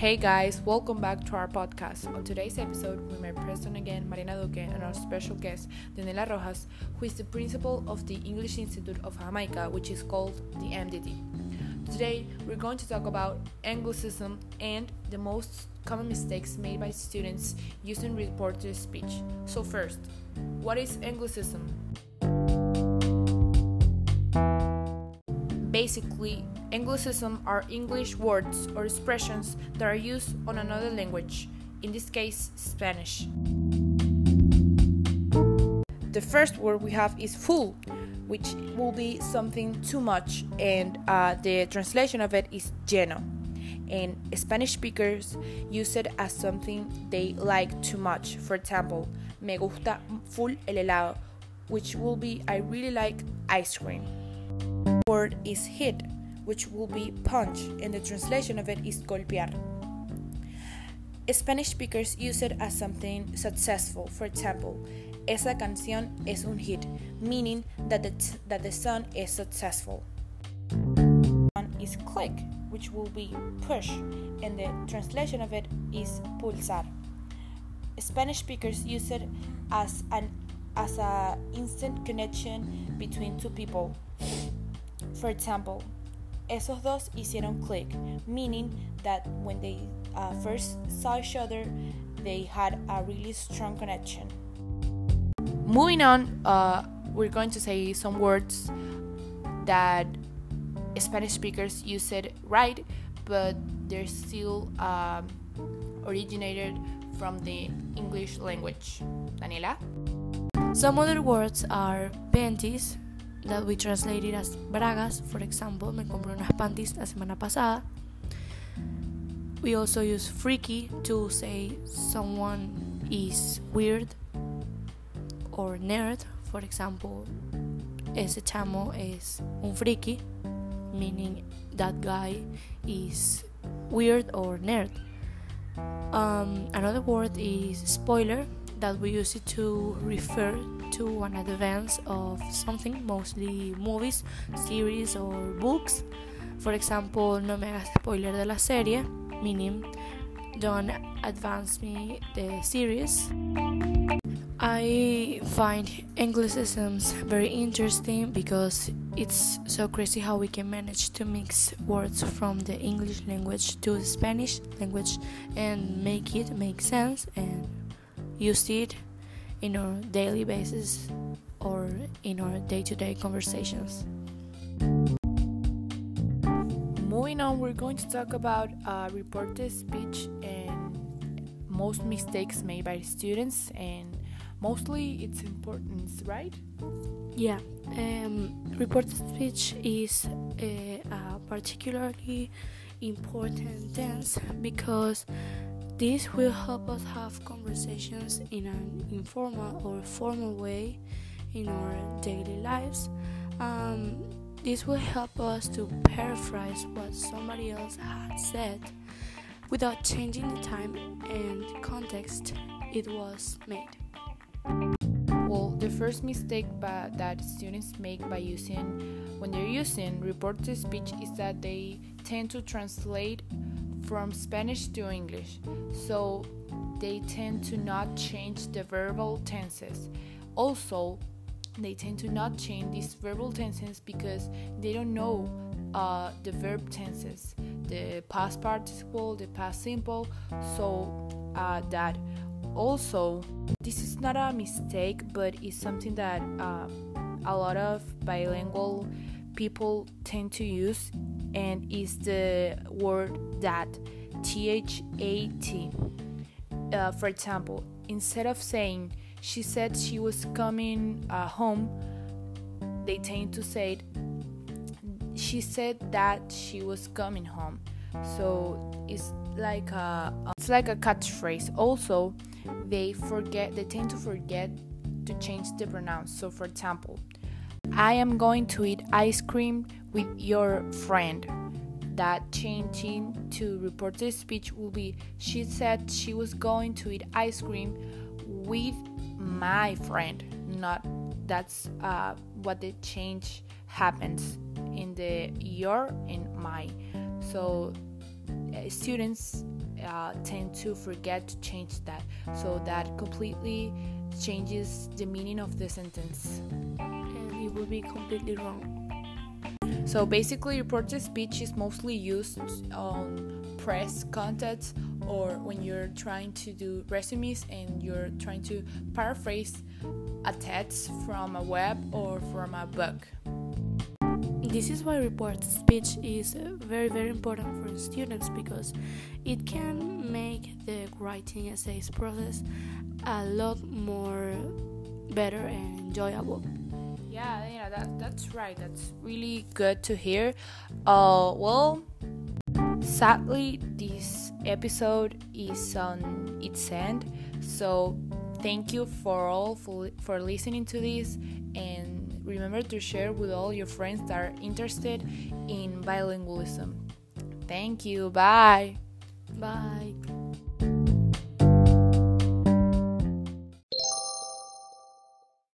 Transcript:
Hey guys, welcome back to our podcast. On today's episode, we may present again Marina Duque and our special guest, Daniela Rojas, who is the principal of the English Institute of Jamaica, which is called the MDT. Today, we're going to talk about Anglicism and the most common mistakes made by students using reported speech. So, first, what is Anglicism? Basically, Anglicism are English words or expressions that are used on another language, in this case, Spanish. The first word we have is full, which will be something too much, and uh, the translation of it is lleno. And Spanish speakers use it as something they like too much. For example, me gusta full el helado, which will be I really like ice cream. Word is hit, which will be punch, and the translation of it is golpear. Spanish speakers use it as something successful. For example, esa canción es un hit, meaning that the, that the song is successful. One is click, which will be push, and the translation of it is pulsar. Spanish speakers use it as an as a instant connection between two people. For example, esos dos hicieron click, meaning that when they uh, first saw each other, they had a really strong connection. Moving on, uh, we're going to say some words that Spanish speakers use it right, but they're still um, originated from the English language. Daniela? Some other words are panties, that we translated as bragas. For example, me compré unas panties la semana pasada. We also use freaky to say someone is weird or nerd. For example, ese chamo es un freaky, meaning that guy is weird or nerd. Um, another word is spoiler that we use it to refer to an advance of something, mostly movies, series, or books. For example, no me hagas spoiler de la serie, meaning don't advance me the series. I find Anglicisms very interesting because it's so crazy how we can manage to mix words from the English language to the Spanish language and make it make sense and use it in our daily basis or in our day-to-day conversations. Moving on, we're going to talk about uh, reported speech and most mistakes made by students and mostly its importance, right? Yeah, um, reported speech is a, a particularly important tense because this will help us have conversations in an informal or formal way in our daily lives. Um, this will help us to paraphrase what somebody else had said without changing the time and context it was made. Well, the first mistake by, that students make by using when they're using reported speech is that they tend to translate from Spanish to English, so they tend to not change the verbal tenses. Also, they tend to not change these verbal tenses because they don't know uh, the verb tenses, the past participle, the past simple, so uh, that also this is not a mistake but it's something that uh, a lot of bilingual people tend to use and is the word that t-h-a-t uh, for example instead of saying she said she was coming uh, home they tend to say she said that she was coming home. So it's like a it's like a catchphrase. Also they forget they tend to forget to change the pronouns so for example I am going to eat ice cream with your friend. That changing to reported speech will be she said she was going to eat ice cream with my friend. Not that's uh, what the change happens in the your and my. So uh, students uh, tend to forget to change that so that completely changes the meaning of the sentence will be completely wrong. So basically reported speech is mostly used on press contacts or when you're trying to do resumes and you're trying to paraphrase a text from a web or from a book. This is why report speech is very very important for students because it can make the writing essays process a lot more better and enjoyable yeah yeah that, that's right that's really good to hear uh well sadly this episode is on its end so thank you for all for, for listening to this and remember to share with all your friends that are interested in bilingualism. Thank you. Bye. Bye.